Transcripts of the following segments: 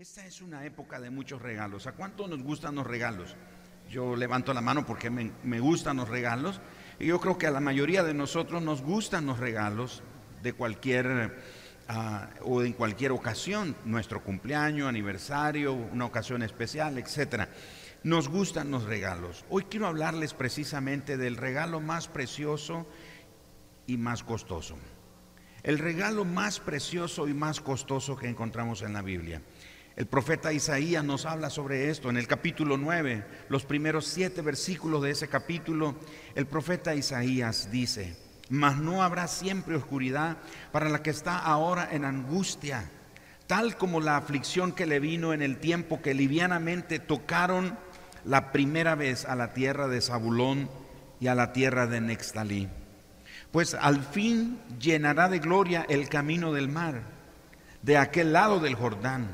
Esta es una época de muchos regalos. ¿A cuánto nos gustan los regalos? Yo levanto la mano porque me, gustan los regalos. Y yo creo que a la mayoría de nosotros nos gustan los regalos de cualquier ah, o en cualquier ocasión, nuestro cumpleaños, aniversario, una ocasión especial, etcétera. Nos gustan los regalos. Hoy quiero hablarles precisamente del regalo más precioso y más costoso. El regalo más precioso y más costoso que encontramos en la Biblia. El profeta Isaías nos habla sobre esto en el capítulo 9, los primeros siete versículos de ese capítulo. El profeta Isaías dice, mas no habrá siempre oscuridad para la que está ahora en angustia, tal como la aflicción que le vino en el tiempo que livianamente tocaron la primera vez a la tierra de Zabulón y a la tierra de Nextalí. Pues al fin llenará de gloria el camino del mar, de aquel lado del Jordán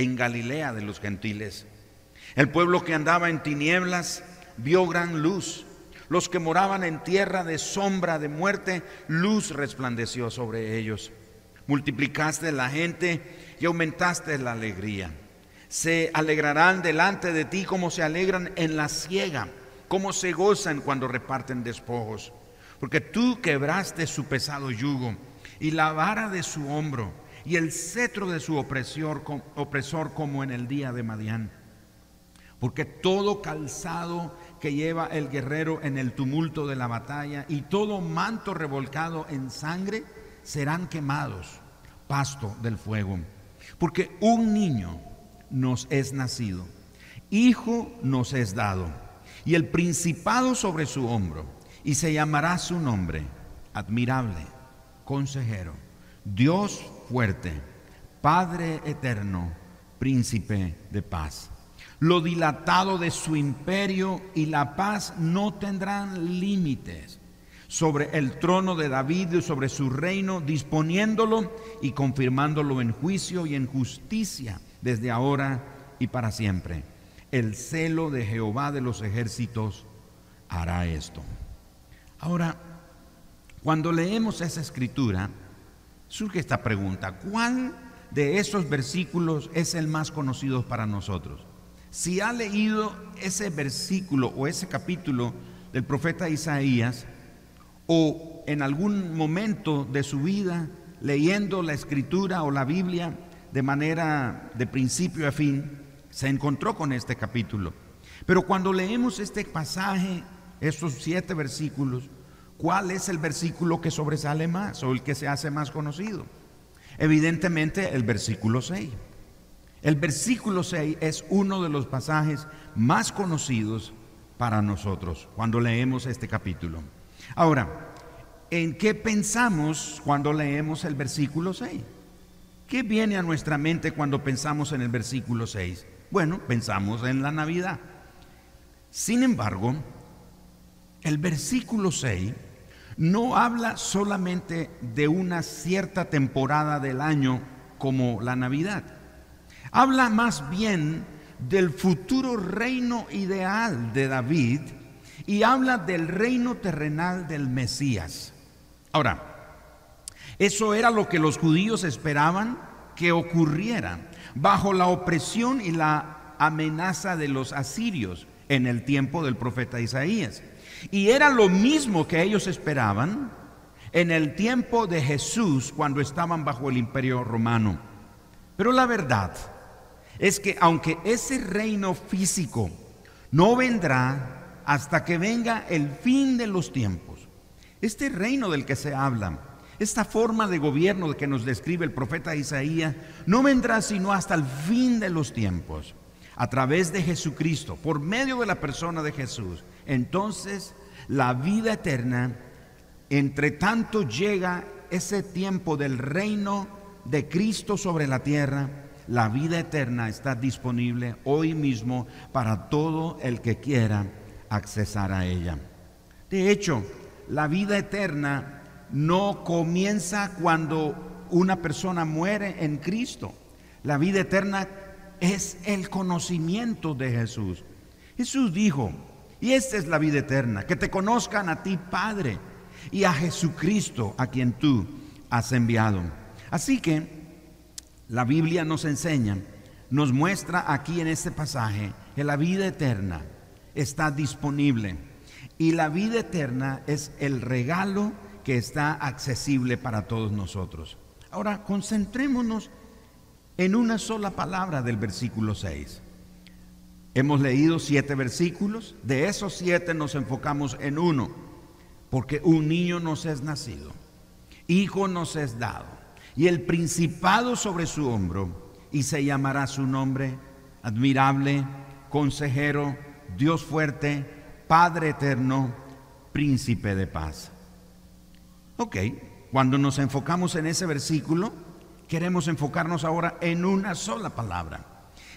en Galilea de los gentiles. El pueblo que andaba en tinieblas vio gran luz. Los que moraban en tierra de sombra de muerte, luz resplandeció sobre ellos. Multiplicaste la gente y aumentaste la alegría. Se alegrarán delante de ti como se alegran en la ciega, como se gozan cuando reparten despojos. Porque tú quebraste su pesado yugo y la vara de su hombro y el cetro de su opresor, opresor como en el día de Madián. Porque todo calzado que lleva el guerrero en el tumulto de la batalla y todo manto revolcado en sangre serán quemados, pasto del fuego. Porque un niño nos es nacido, hijo nos es dado, y el principado sobre su hombro, y se llamará su nombre, admirable, consejero, Dios fuerte, Padre eterno, príncipe de paz. Lo dilatado de su imperio y la paz no tendrán límites sobre el trono de David y sobre su reino, disponiéndolo y confirmándolo en juicio y en justicia desde ahora y para siempre. El celo de Jehová de los ejércitos hará esto. Ahora, cuando leemos esa escritura, surge esta pregunta, ¿cuál de esos versículos es el más conocido para nosotros? Si ha leído ese versículo o ese capítulo del profeta Isaías, o en algún momento de su vida leyendo la escritura o la Biblia de manera de principio a fin, se encontró con este capítulo. Pero cuando leemos este pasaje, estos siete versículos, ¿Cuál es el versículo que sobresale más o el que se hace más conocido? Evidentemente el versículo 6. El versículo 6 es uno de los pasajes más conocidos para nosotros cuando leemos este capítulo. Ahora, ¿en qué pensamos cuando leemos el versículo 6? ¿Qué viene a nuestra mente cuando pensamos en el versículo 6? Bueno, pensamos en la Navidad. Sin embargo, el versículo 6 no habla solamente de una cierta temporada del año como la Navidad. Habla más bien del futuro reino ideal de David y habla del reino terrenal del Mesías. Ahora, eso era lo que los judíos esperaban que ocurriera bajo la opresión y la amenaza de los asirios en el tiempo del profeta Isaías. Y era lo mismo que ellos esperaban en el tiempo de Jesús cuando estaban bajo el imperio romano. Pero la verdad es que aunque ese reino físico no vendrá hasta que venga el fin de los tiempos, este reino del que se habla, esta forma de gobierno que nos describe el profeta Isaías, no vendrá sino hasta el fin de los tiempos, a través de Jesucristo, por medio de la persona de Jesús entonces la vida eterna, entre tanto llega ese tiempo del reino de Cristo sobre la tierra, la vida eterna está disponible hoy mismo para todo el que quiera accesar a ella. De hecho, la vida eterna no comienza cuando una persona muere en Cristo. La vida eterna es el conocimiento de Jesús. Jesús dijo, y esta es la vida eterna, que te conozcan a ti, Padre, y a Jesucristo, a quien tú has enviado. Así que la Biblia nos enseña nos muestra aquí en este pasaje que la vida eterna está disponible y la vida eterna es el regalo que está accesible para todos nosotros. Ahora, concentrémonos en una sola palabra del versículo 6. Hemos leído siete versículos, de esos siete nos enfocamos en uno, porque un niño nos es nacido, hijo nos es dado, y el principado sobre su hombro, y se llamará su nombre admirable, consejero, Dios fuerte, Padre eterno, príncipe de paz. Ok, cuando nos enfocamos en ese versículo, queremos enfocarnos ahora en una sola palabra.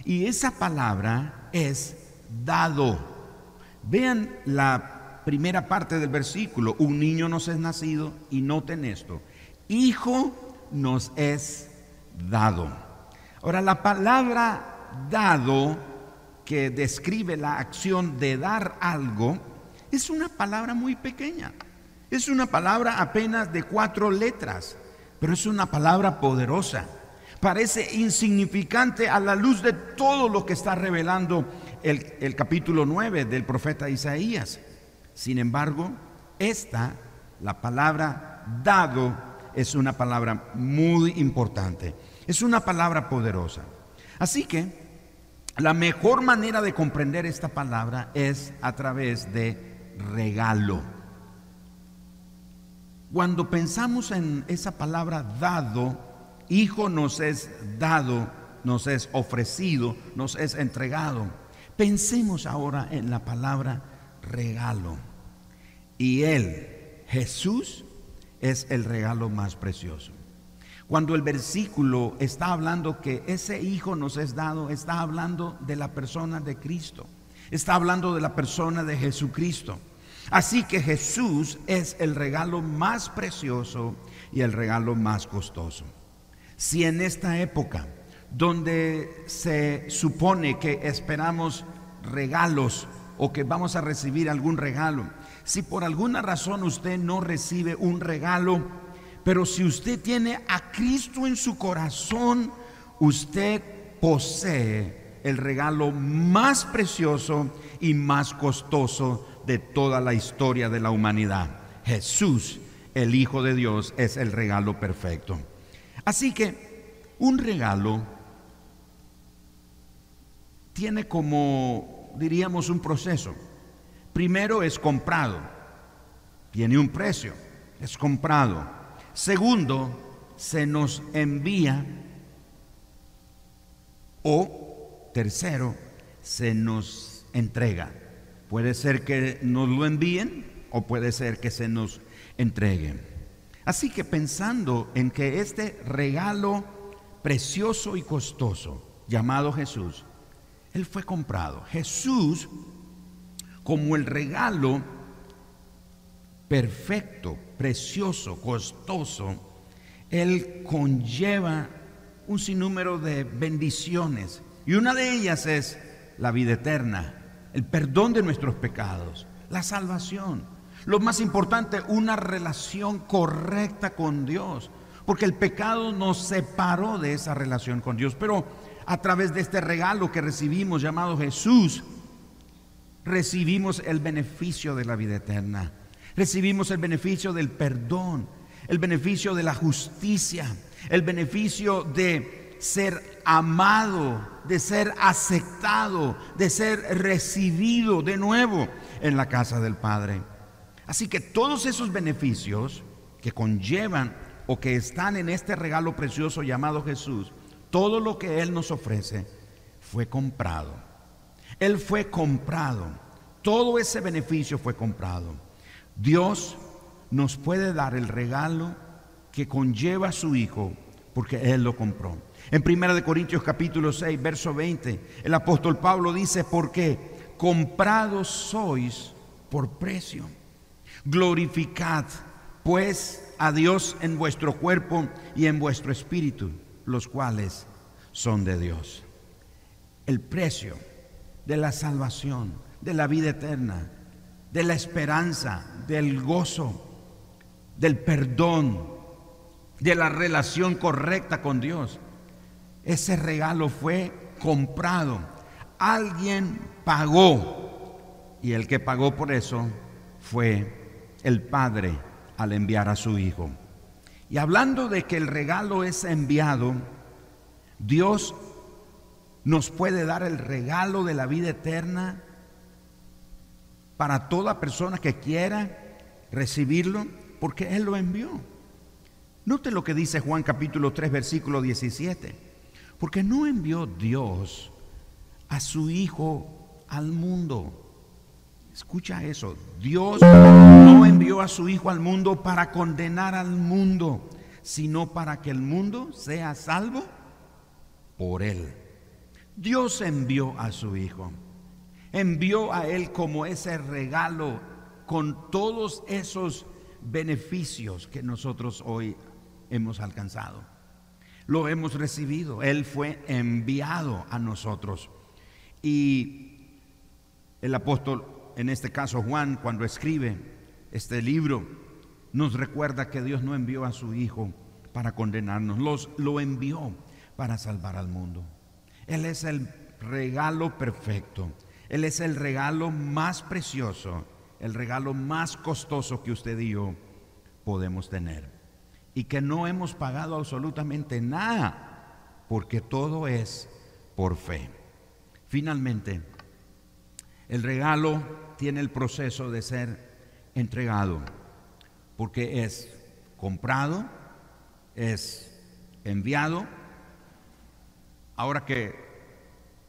Y esa palabra es dado. Vean la primera parte del versículo. Un niño nos es nacido y noten esto. Hijo nos es dado. Ahora, la palabra dado que describe la acción de dar algo es una palabra muy pequeña. Es una palabra apenas de cuatro letras, pero es una palabra poderosa. Parece insignificante a la luz de todo lo que está revelando el, el capítulo 9 del profeta Isaías. Sin embargo, esta, la palabra dado, es una palabra muy importante. Es una palabra poderosa. Así que la mejor manera de comprender esta palabra es a través de regalo. Cuando pensamos en esa palabra dado, hijo nos es dado, nos es ofrecido, nos es entregado. Pensemos ahora en la palabra regalo. Y Él, Jesús, es el regalo más precioso. Cuando el versículo está hablando que ese Hijo nos es dado, está hablando de la persona de Cristo. Está hablando de la persona de Jesucristo. Así que Jesús es el regalo más precioso y el regalo más costoso. Si en esta época, donde se supone que esperamos regalos o que vamos a recibir algún regalo, si por alguna razón usted no recibe un regalo, pero si usted tiene a Cristo en su corazón, usted posee el regalo más precioso y más costoso de toda la historia de la humanidad. Jesús, el Hijo de Dios, es el regalo perfecto. Así que un regalo tiene como, diríamos, un proceso. Primero es comprado, tiene un precio, es comprado. Segundo, se nos envía o tercero, se nos entrega. Puede ser que nos lo envíen o puede ser que se nos entreguen. Así que pensando en que este regalo precioso y costoso llamado Jesús, Él fue comprado. Jesús, como el regalo perfecto, precioso, costoso, Él conlleva un sinnúmero de bendiciones. Y una de ellas es la vida eterna el perdón de nuestros pecados, la salvación. Lo más importante, una relación correcta con Dios, porque el pecado nos separó de esa relación con Dios. Pero a través de este regalo que recibimos llamado Jesús, recibimos el beneficio de la vida eterna, recibimos el beneficio del perdón, el beneficio de la justicia, el beneficio de ser amado, de ser aceptado, de ser recibido de nuevo en la casa del Padre. Así que todos esos beneficios que conllevan o que están en este regalo precioso llamado Jesús, todo lo que Él nos ofrece fue comprado. Él fue comprado. Todo ese beneficio fue comprado. Dios nos puede dar el regalo que conlleva a su Hijo porque Él lo compró. En 1 Corintios capítulo 6, verso 20, el apóstol Pablo dice, porque comprados sois por precio. Glorificad pues a Dios en vuestro cuerpo y en vuestro espíritu, los cuales son de Dios. El precio de la salvación, de la vida eterna, de la esperanza, del gozo, del perdón, de la relación correcta con Dios ese regalo fue comprado. Alguien pagó. Y el que pagó por eso fue el Padre al enviar a su Hijo. Y hablando de que el regalo es enviado, Dios nos puede dar el regalo de la vida eterna para toda persona que quiera recibirlo, porque Él lo envió. Note lo que dice Juan capítulo 3, versículo 17. Porque no envió Dios a su Hijo al mundo. Escucha eso. Dios no envió a su Hijo al mundo para condenar al mundo, sino para que el mundo sea salvo por Él. Dios envió a su Hijo. Envió a Él como ese regalo con todos esos beneficios que nosotros hoy hemos alcanzado. Lo hemos recibido. Él fue enviado a nosotros. Y el apóstol, en este caso Juan, cuando escribe este libro, nos recuerda que Dios no envió a su Hijo para condenarnos, los, lo envió para salvar al mundo. Él es el regalo perfecto. Él es el regalo más precioso, el regalo más costoso que usted y yo podemos tener. Y que no hemos pagado absolutamente nada, porque todo es por fe. Finalmente, el regalo tiene el proceso de ser entregado, porque es comprado, es enviado, ahora que,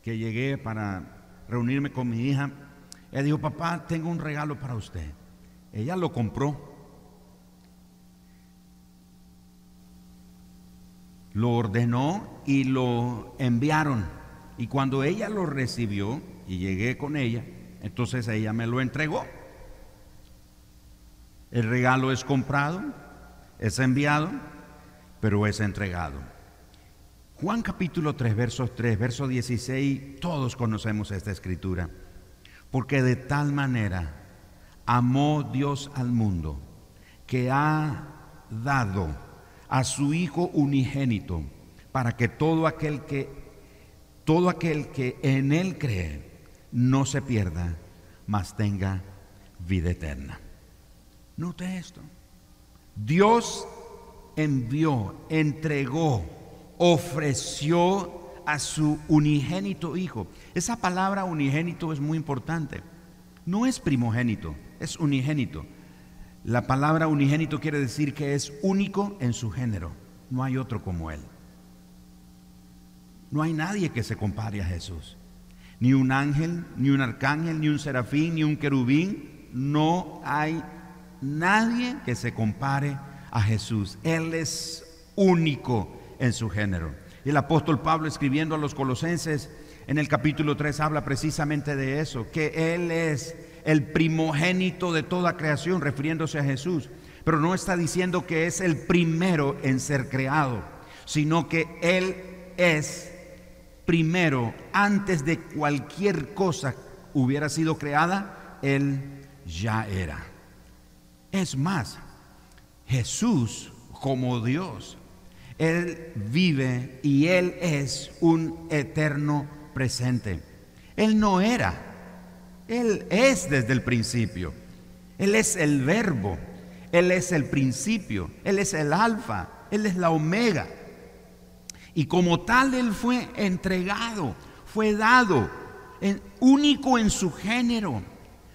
que llegué para reunirme con mi hija, ella dijo, papá, tengo un regalo para usted. Ella lo compró. Lo ordenó y lo enviaron. Y cuando ella lo recibió y llegué con ella, entonces ella me lo entregó. El regalo es comprado, es enviado, pero es entregado. Juan capítulo 3, versos 3, verso 16, todos conocemos esta escritura. Porque de tal manera amó Dios al mundo que ha dado a su Hijo unigénito para que todo aquel que todo aquel que en él cree no se pierda, mas tenga vida eterna. Note esto. Dios envió, entregó ofreció a su unigénito hijo. Esa palabra unigénito es muy importante. No es primogénito, es unigénito. La palabra unigénito quiere decir que es único en su género. No hay otro como él. No hay nadie que se compare a Jesús. Ni un ángel, ni un arcángel, ni un serafín, ni un querubín. No hay nadie que se compare a Jesús. Él es único en su género. Y el apóstol Pablo escribiendo a los colosenses en el capítulo 3 habla precisamente de eso, que Él es el primogénito de toda creación, refiriéndose a Jesús. Pero no está diciendo que es el primero en ser creado, sino que Él es primero, antes de cualquier cosa hubiera sido creada, Él ya era. Es más, Jesús como Dios él vive y Él es un eterno presente. Él no era, Él es desde el principio. Él es el verbo, Él es el principio, Él es el alfa, Él es la omega. Y como tal Él fue entregado, fue dado, único en su género,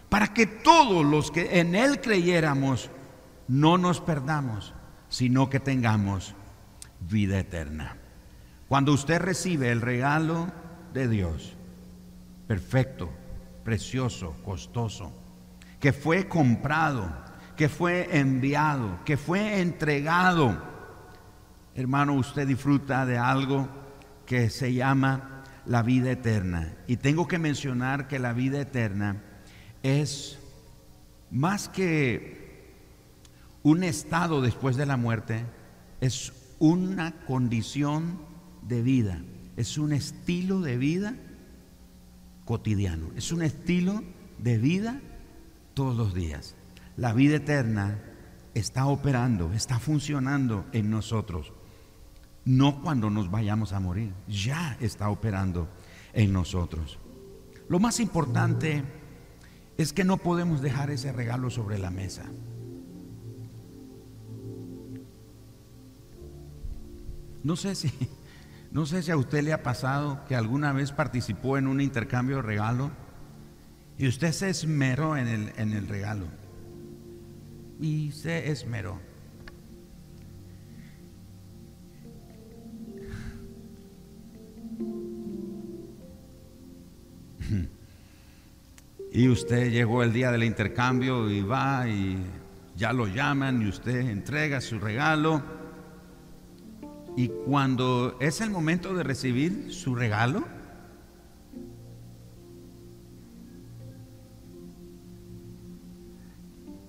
para que todos los que en Él creyéramos no nos perdamos, sino que tengamos vida eterna. Cuando usted recibe el regalo de Dios, perfecto, precioso, costoso, que fue comprado, que fue enviado, que fue entregado, hermano, usted disfruta de algo que se llama la vida eterna. Y tengo que mencionar que la vida eterna es más que un estado después de la muerte, es una condición de vida, es un estilo de vida cotidiano, es un estilo de vida todos los días. La vida eterna está operando, está funcionando en nosotros. No cuando nos vayamos a morir, ya está operando. en nosotros. Lo más importante es que no podemos dejar ese regalo sobre la mesa. No sé si no sé si a usted le ha pasado que alguna vez participó en un intercambio de regalo y usted se esmeró en el, en el regalo. Y se esmeró. Y usted llegó el día del intercambio y va y ya lo llaman y usted entrega su regalo. Y cuando es el momento de recibir su regalo,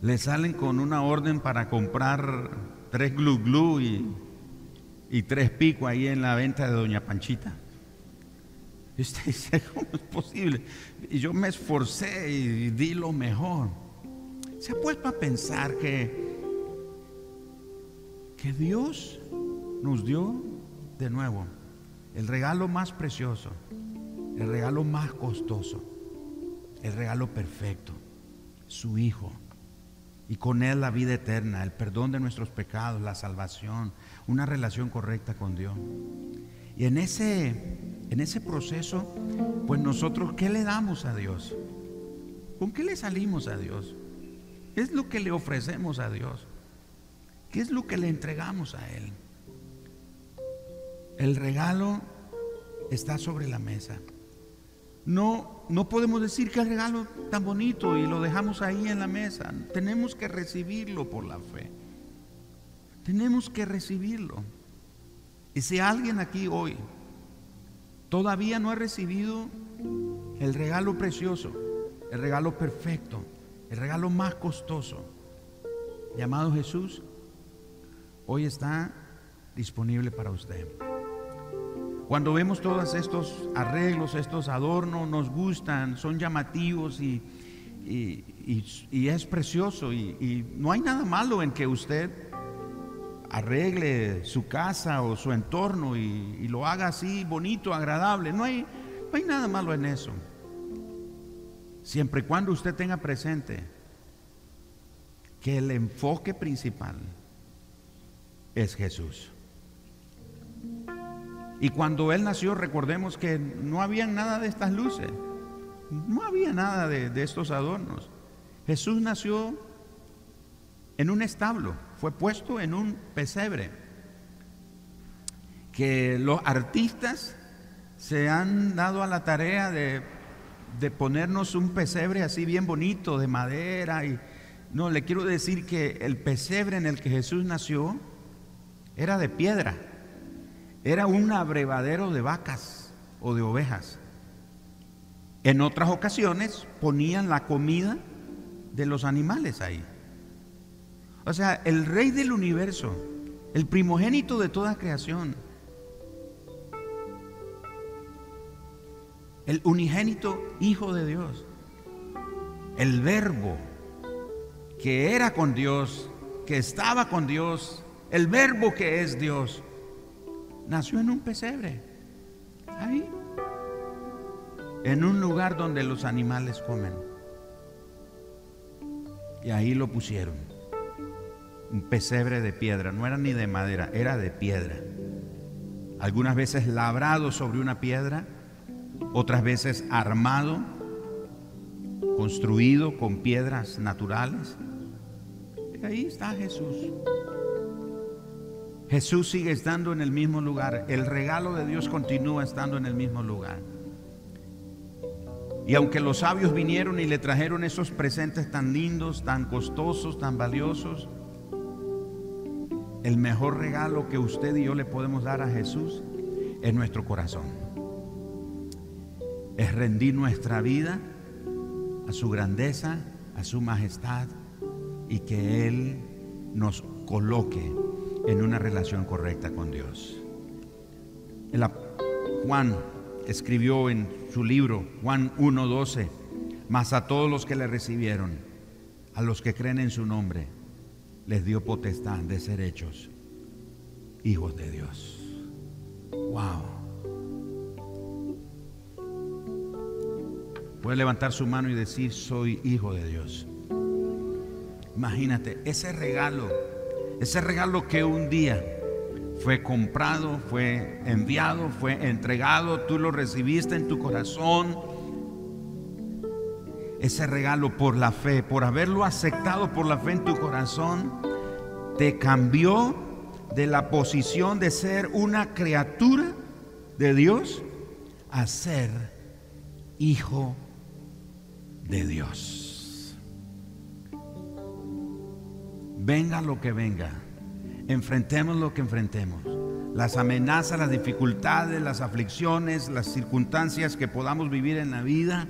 le salen con una orden para comprar tres glu glu y, tres pico ahí en la venta de Doña Panchita. Y usted dice, ¿cómo es posible? Y yo me esforcé y di lo mejor. ¿Se ha puesto a pensar que, que Dios nos dio de nuevo el regalo más precioso, el regalo más costoso, el regalo perfecto, su Hijo. Y con Él la vida eterna, el perdón de nuestros pecados, la salvación, una relación correcta con Dios. Y en ese en ese proceso, pues nosotros, ¿qué le damos a Dios? ¿Con qué le salimos a Dios? ¿Qué es lo que le ofrecemos a Dios? ¿Qué es lo que le entregamos a Él? El regalo está sobre la mesa. No, no podemos decir que el regalo tan bonito y lo dejamos ahí en la mesa. Tenemos que recibirlo por la fe. Tenemos que recibirlo. Y si alguien aquí hoy todavía no ha recibido el regalo precioso, el regalo perfecto, el regalo más costoso, llamado Jesús, hoy está disponible para usted. Cuando vemos todos estos arreglos, estos adornos, nos gustan, son llamativos y, es precioso y no hay nada malo en que usted arregle su casa o su entorno y, lo haga así bonito, agradable. No hay, no hay nada malo en eso. Siempre y cuando usted tenga presente que el enfoque principal es Jesús. Y cuando Él nació, recordemos que no había nada de estas luces, no había nada de, de estos adornos. Jesús nació en un establo fue puesto en un pesebre. Que los artistas se han dado a la tarea de, ponernos un pesebre así bien bonito, de madera. Y, no, le quiero decir que el pesebre en el que Jesús nació era de piedra. Era un abrevadero de vacas o de ovejas. En otras ocasiones ponían la comida de los animales ahí. O sea, el rey del universo, el primogénito de toda creación, el unigénito Hijo de Dios, el verbo que era con Dios, que estaba con Dios, el verbo que es Dios, nació en un pesebre, ahí, en un lugar donde los animales comen. Y ahí lo pusieron un pesebre de piedra, no era ni de madera, era de piedra. Algunas veces labrado sobre una piedra, otras veces armado, construido con piedras naturales. Y ahí está Jesús. Jesús sigue estando en el mismo lugar. El regalo de Dios continúa estando en el mismo lugar. Y aunque los sabios vinieron y le trajeron esos presentes tan lindos, tan costosos, tan valiosos, el mejor regalo que usted y yo le podemos dar a Jesús es nuestro corazón. Es rendir nuestra vida a su grandeza, a su majestad y que Él nos coloque en una relación correcta con Dios. Juan escribió en su libro, Juan 1.12, mas a todos los que le recibieron, a los que creen en su nombre, les dio potestad de ser hechos hijos de Dios. Wow. puede levantar su mano y decir, soy hijo de Dios. Imagínate, ese regalo, ese regalo que un día fue comprado, fue enviado, fue entregado, tú lo recibiste en tu corazón. Ese regalo por la fe, por haberlo aceptado por la fe en tu corazón, te cambió de la posición de ser una criatura de Dios a ser hijo de Dios. Venga lo que venga enfrentemos lo que enfrentemos, las amenazas, las dificultades, las aflicciones, las circunstancias que podamos vivir en la vida,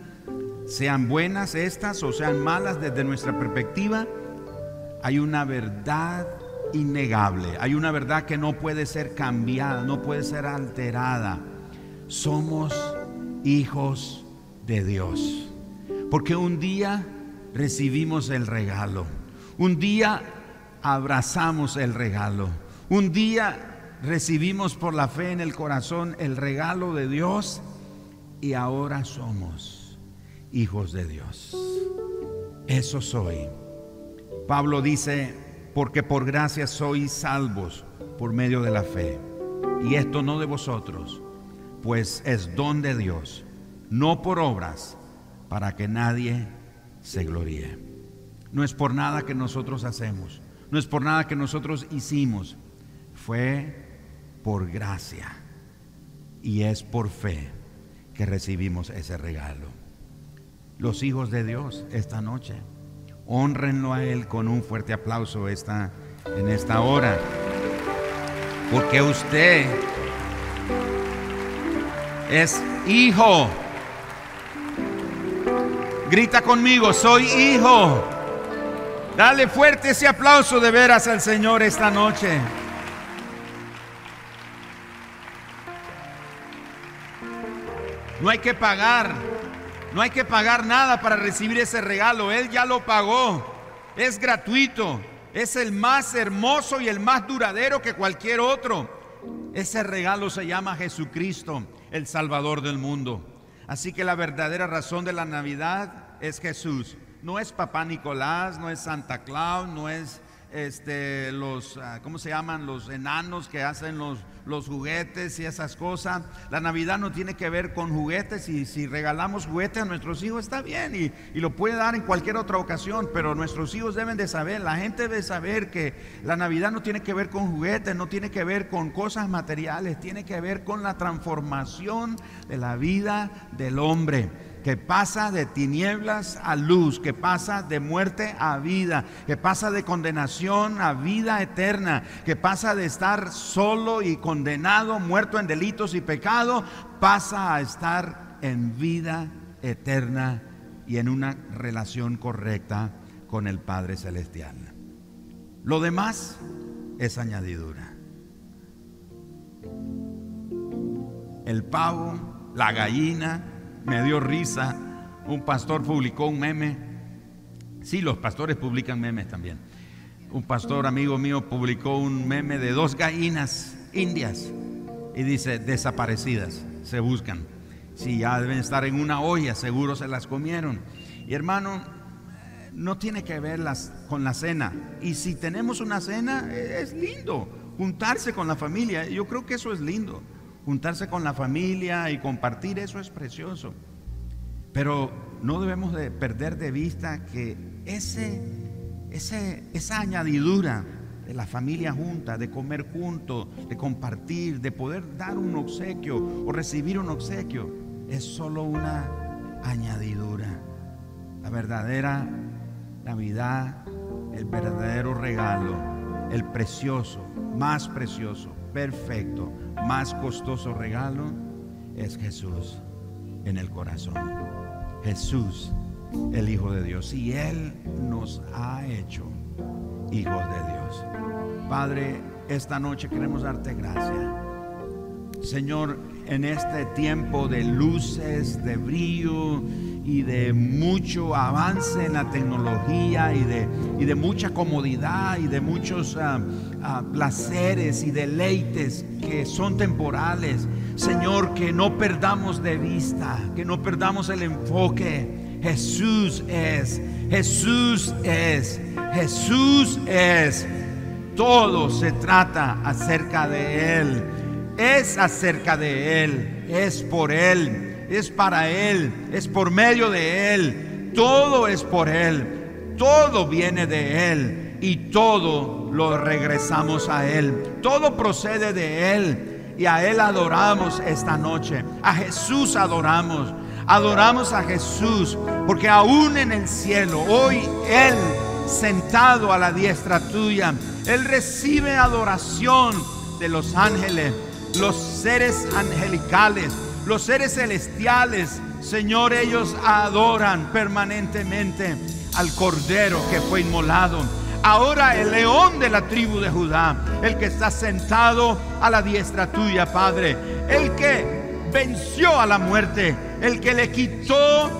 sean buenas estas o sean malas desde nuestra perspectiva, hay una verdad innegable, hay una verdad que no puede ser cambiada, no puede ser alterada. Somos hijos de Dios, porque un día recibimos el regalo, un día abrazamos el regalo. Un día recibimos por la fe en el corazón el regalo de Dios y ahora somos hijos de Dios. Eso soy. Pablo dice, porque por gracia sois salvos por medio de la fe. Y esto no de vosotros, pues es don de Dios, no por obras, para que nadie se gloríe. No es por nada que nosotros hacemos no es por nada que nosotros hicimos, fue por gracia y es por fe que recibimos ese regalo. Los hijos de Dios esta noche, honrenlo a Él con un fuerte aplauso esta, en esta hora, porque usted es hijo. Grita conmigo, soy hijo. Dale fuerte ese aplauso de veras al Señor esta noche. No hay que pagar, no hay que pagar nada para recibir ese regalo. Él ya lo pagó. Es gratuito. Es el más hermoso y el más duradero que cualquier otro. Ese regalo se llama Jesucristo, el Salvador del mundo. Así que la verdadera razón de la Navidad es Jesús no es Papá Nicolás, no es Santa Claus, no es este, los, ah, ¿cómo se llaman? Los enanos que hacen los, los juguetes y esas cosas. La Navidad no tiene que ver con juguetes y si regalamos juguetes a nuestros hijos está bien y, y, lo puede dar en cualquier otra ocasión, pero nuestros hijos deben de saber, la gente debe saber que la Navidad no tiene que ver con juguetes, no tiene que ver con cosas materiales, tiene que ver con la transformación de la vida del hombre que pasa de tinieblas a luz, que pasa de muerte a vida, que pasa de condenación a vida eterna, que pasa de estar solo y condenado, muerto en delitos y pecado, pasa a estar en vida eterna y en una relación correcta con el Padre Celestial. Lo demás es añadidura. El pavo, la gallina, me dio risa. Un pastor publicó un meme. Sí, los pastores publican memes también. Un pastor amigo mío publicó un meme de dos gallinas indias y dice, desaparecidas, se buscan. Si ya deben estar en una olla, seguro se las comieron. Y hermano, no tiene que ver con la cena. Y si tenemos una cena, es lindo juntarse con la familia. Yo creo que eso es lindo juntarse con la familia y compartir eso es precioso. Pero no debemos de perder de vista que ese, ese, esa añadidura de la familia junta, de comer juntos, de compartir, de poder dar un obsequio o recibir un obsequio, es solo una añadidura. La verdadera Navidad, el verdadero regalo, el precioso, más precioso, perfecto, más costoso regalo es Jesús en el corazón. Jesús, el Hijo de Dios. Y Él nos ha hecho hijos de Dios. Padre, esta noche queremos darte gracias. Señor, en este tiempo de luces, de brillo, y de mucho avance en la tecnología y de, y de mucha comodidad y de muchos ah, ah, placeres y deleites que son temporales. Señor, que no perdamos de vista, que no perdamos el enfoque. Jesús es, Jesús es, Jesús es. Todo se trata acerca de Él. Es acerca de Él, es por Él, es para Él, es por medio de Él. Todo es por Él, todo viene de Él y todo lo regresamos a Él. Todo procede de Él y a Él adoramos esta noche. A Jesús adoramos. Adoramos a Jesús porque aún en el cielo, hoy Él sentado a la diestra tuya, Él recibe adoración de los ángeles, los seres angelicales, los seres celestiales. Señor, ellos adoran permanentemente al Cordero que fue inmolado ahora el león de la tribu de Judá, el que está sentado a la diestra tuya, Padre, el que venció a la muerte, el que le quitó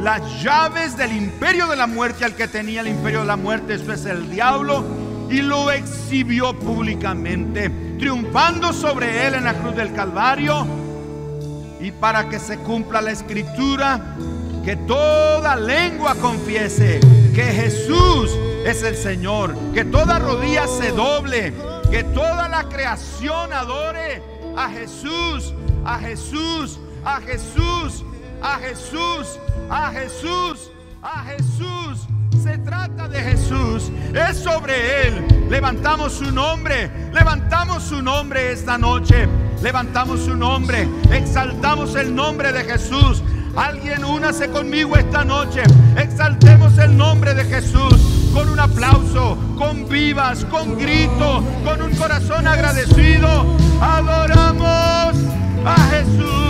las llaves del imperio de la muerte al que tenía el imperio de la muerte, eso es el diablo, y lo exhibió públicamente, triunfando sobre él en la cruz del Calvario, y para que se cumpla la escritura, que toda lengua confiese que Jesús es el Señor. Que toda rodilla se doble. Que toda la creación adore a Jesús, a Jesús, a Jesús, a Jesús, a Jesús, a Jesús. Se trata de Jesús, es sobre Él. Levantamos su nombre, levantamos su nombre esta noche, levantamos su nombre, exaltamos el nombre de Jesús. Alguien únase conmigo esta noche, exaltemos el nombre de Jesús con un aplauso, con vivas, con grito, con un corazón agradecido. Adoramos a Jesús.